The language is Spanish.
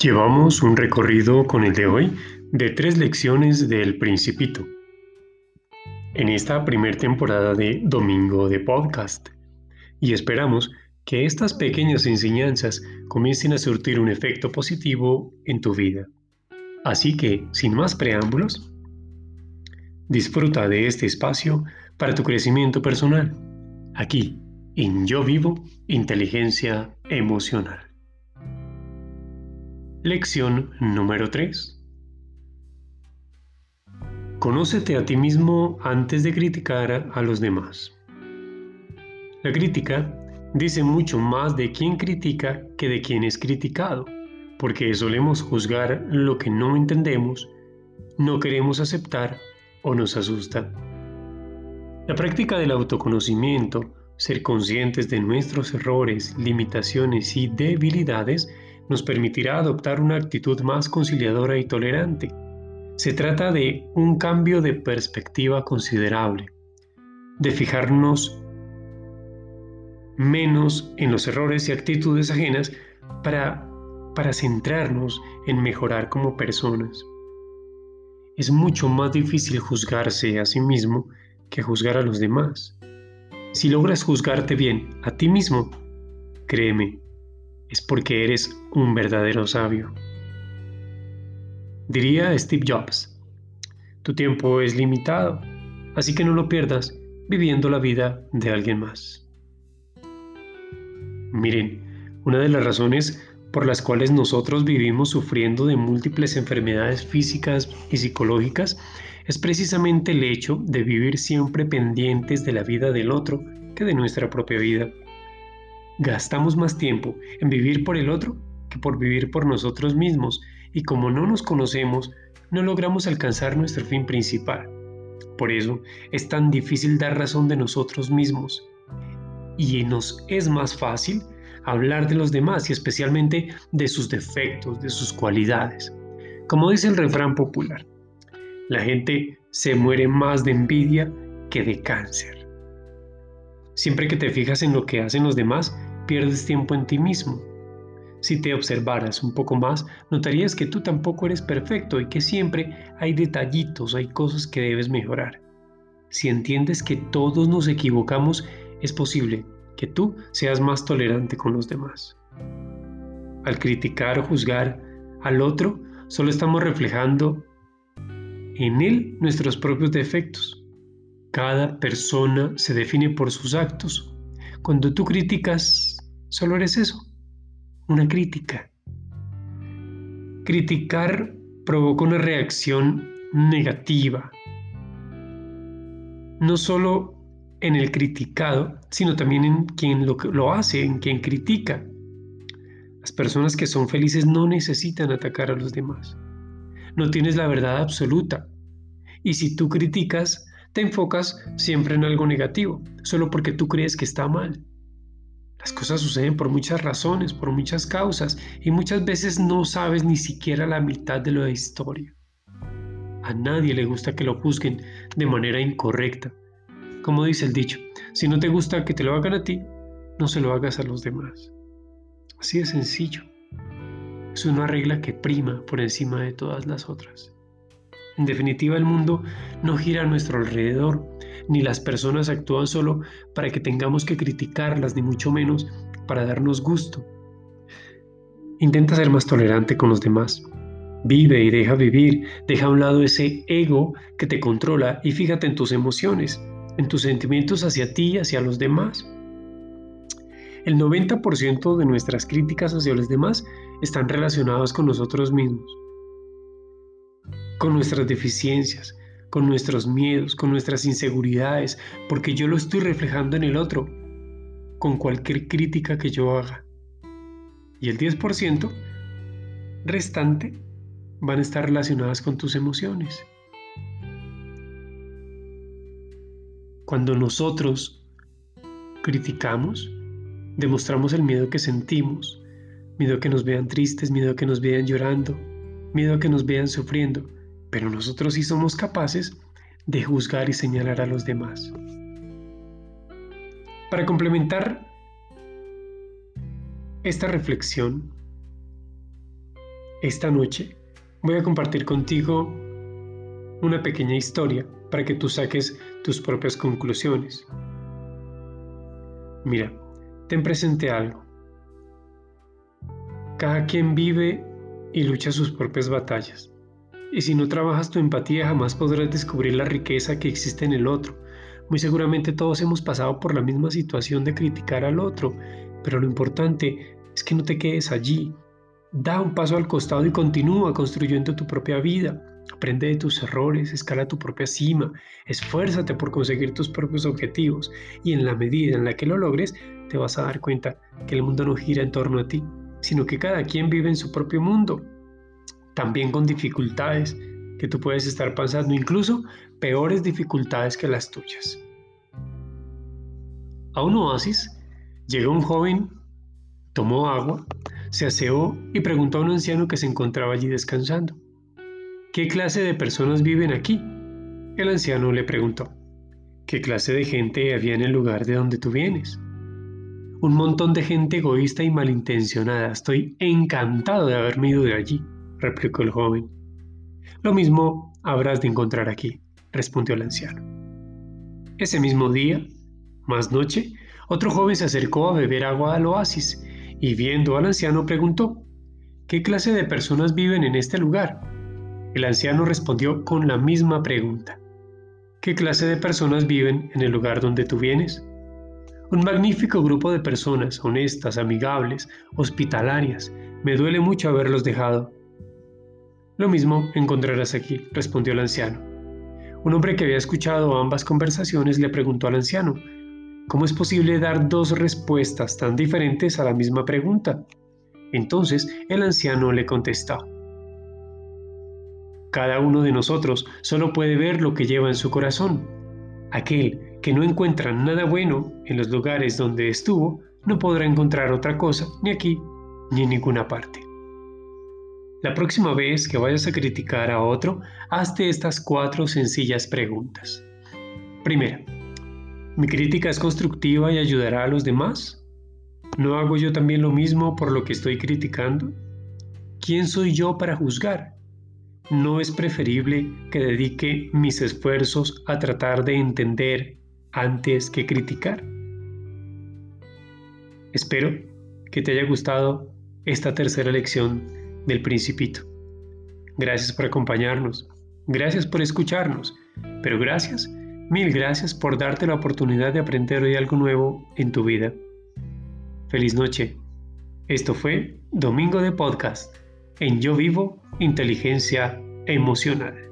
Llevamos un recorrido con el de hoy de tres lecciones del Principito. En esta primera temporada de Domingo de Podcast. Y esperamos que estas pequeñas enseñanzas comiencen a surtir un efecto positivo en tu vida. Así que, sin más preámbulos, disfruta de este espacio para tu crecimiento personal, aquí en Yo Vivo Inteligencia Emocional. Lección número 3. Conócete a ti mismo antes de criticar a los demás. La crítica dice mucho más de quien critica que de quien es criticado, porque solemos juzgar lo que no entendemos, no queremos aceptar o nos asusta. La práctica del autoconocimiento, ser conscientes de nuestros errores, limitaciones y debilidades, nos permitirá adoptar una actitud más conciliadora y tolerante. Se trata de un cambio de perspectiva considerable, de fijarnos menos en los errores y actitudes ajenas para, para centrarnos en mejorar como personas. Es mucho más difícil juzgarse a sí mismo que juzgar a los demás. Si logras juzgarte bien a ti mismo, créeme, es porque eres un verdadero sabio. Diría Steve Jobs, tu tiempo es limitado, así que no lo pierdas viviendo la vida de alguien más. Miren, una de las razones por las cuales nosotros vivimos sufriendo de múltiples enfermedades físicas y psicológicas es precisamente el hecho de vivir siempre pendientes de la vida del otro que de nuestra propia vida. Gastamos más tiempo en vivir por el otro que por vivir por nosotros mismos y como no nos conocemos, no logramos alcanzar nuestro fin principal. Por eso es tan difícil dar razón de nosotros mismos. Y nos es más fácil hablar de los demás y especialmente de sus defectos, de sus cualidades. Como dice el refrán popular, la gente se muere más de envidia que de cáncer. Siempre que te fijas en lo que hacen los demás, pierdes tiempo en ti mismo. Si te observaras un poco más, notarías que tú tampoco eres perfecto y que siempre hay detallitos, hay cosas que debes mejorar. Si entiendes que todos nos equivocamos, es posible que tú seas más tolerante con los demás. Al criticar o juzgar al otro, solo estamos reflejando en él nuestros propios defectos. Cada persona se define por sus actos. Cuando tú criticas Solo eres eso, una crítica. Criticar provoca una reacción negativa, no solo en el criticado, sino también en quien lo, hace, en quien critica. Las personas que son felices no necesitan atacar a los demás. No tienes la verdad absoluta. Y si tú criticas, te enfocas siempre en algo negativo, solo porque tú crees que está mal. Las cosas suceden por muchas razones, por muchas causas, y muchas veces no sabes ni siquiera la mitad de la historia. A nadie le gusta que lo juzguen de manera incorrecta. Como dice el dicho, si no te gusta que te lo hagan a ti, no se lo hagas a los demás. Así de sencillo. Es una regla que prima por encima de todas las otras. En definitiva, el mundo no gira a nuestro alrededor, ni las personas actúan solo para que tengamos que criticarlas, ni mucho menos para darnos gusto. Intenta ser más tolerante con los demás. Vive y deja vivir, deja a un lado ese ego que te controla y fíjate en tus emociones, en tus sentimientos hacia ti y hacia los demás. El 90% de nuestras críticas hacia los demás están relacionadas con nosotros mismos con nuestras deficiencias, con nuestros miedos, con nuestras inseguridades, porque yo lo estoy reflejando en el otro, con cualquier crítica que yo haga. Y el 10% restante van a estar relacionadas con tus emociones. Cuando nosotros criticamos, demostramos el miedo que sentimos, miedo a que nos vean tristes, miedo a que nos vean llorando, miedo a que nos vean sufriendo pero nosotros sí somos capaces de juzgar y señalar a los demás. Para complementar esta reflexión, esta noche voy a compartir contigo una pequeña historia para que tú saques tus propias conclusiones. Mira, ten presente algo. Cada quien vive y lucha sus propias batallas. Y si no trabajas tu empatía jamás podrás descubrir la riqueza que existe en el otro. Muy seguramente todos hemos pasado por la misma situación de criticar al otro, pero lo importante es que no te quedes allí. Da un paso al costado y continúa construyendo tu propia vida. Aprende de tus errores, escala tu propia cima, esfuérzate por conseguir tus propios objetivos y en la medida en la que lo logres te vas a dar cuenta que el mundo no gira en torno a ti, sino que cada quien vive en su propio mundo, también con dificultades que tú puedes estar pasando, incluso peores dificultades que las tuyas. A un oasis llegó un joven, tomó agua, se aseó y preguntó a un anciano que se encontraba allí descansando. ¿Qué clase de personas viven aquí? El anciano le preguntó. ¿Qué clase de gente había en el lugar de donde tú vienes? Un montón de gente egoísta y malintencionada. Estoy encantado de haberme ido de allí, replicó el joven. Lo mismo habrás de encontrar aquí, respondió el anciano. Ese mismo día, más noche, otro joven se acercó a beber agua al oasis y viendo al anciano preguntó, ¿qué clase de personas viven en este lugar? El anciano respondió con la misma pregunta. ¿Qué clase de personas viven en el lugar donde tú vienes? Un magnífico grupo de personas, honestas, amigables, hospitalarias. Me duele mucho haberlos dejado. Lo mismo encontrarás aquí, respondió el anciano. Un hombre que había escuchado ambas conversaciones le preguntó al anciano, ¿cómo es posible dar dos respuestas tan diferentes a la misma pregunta? Entonces el anciano le contestó, cada uno de nosotros solo puede ver lo que lleva en su corazón. Aquel que no encuentra nada bueno en los lugares donde estuvo, no podrá encontrar otra cosa ni aquí ni en ninguna parte. La próxima vez que vayas a criticar a otro, hazte estas cuatro sencillas preguntas. Primera, ¿mi crítica es constructiva y ayudará a los demás? ¿No hago yo también lo mismo por lo que estoy criticando? ¿Quién soy yo para juzgar? ¿no es preferible que dedique mis esfuerzos a tratar de entender antes que criticar? Espero que te haya gustado esta tercera lección del principito. Gracias por acompañarnos, gracias por escucharnos, pero gracias, mil gracias por darte la oportunidad de aprender hoy algo nuevo en tu vida. Feliz noche. Esto fue Domingo de Podcast en Yo Vivo Inteligencia Emocional.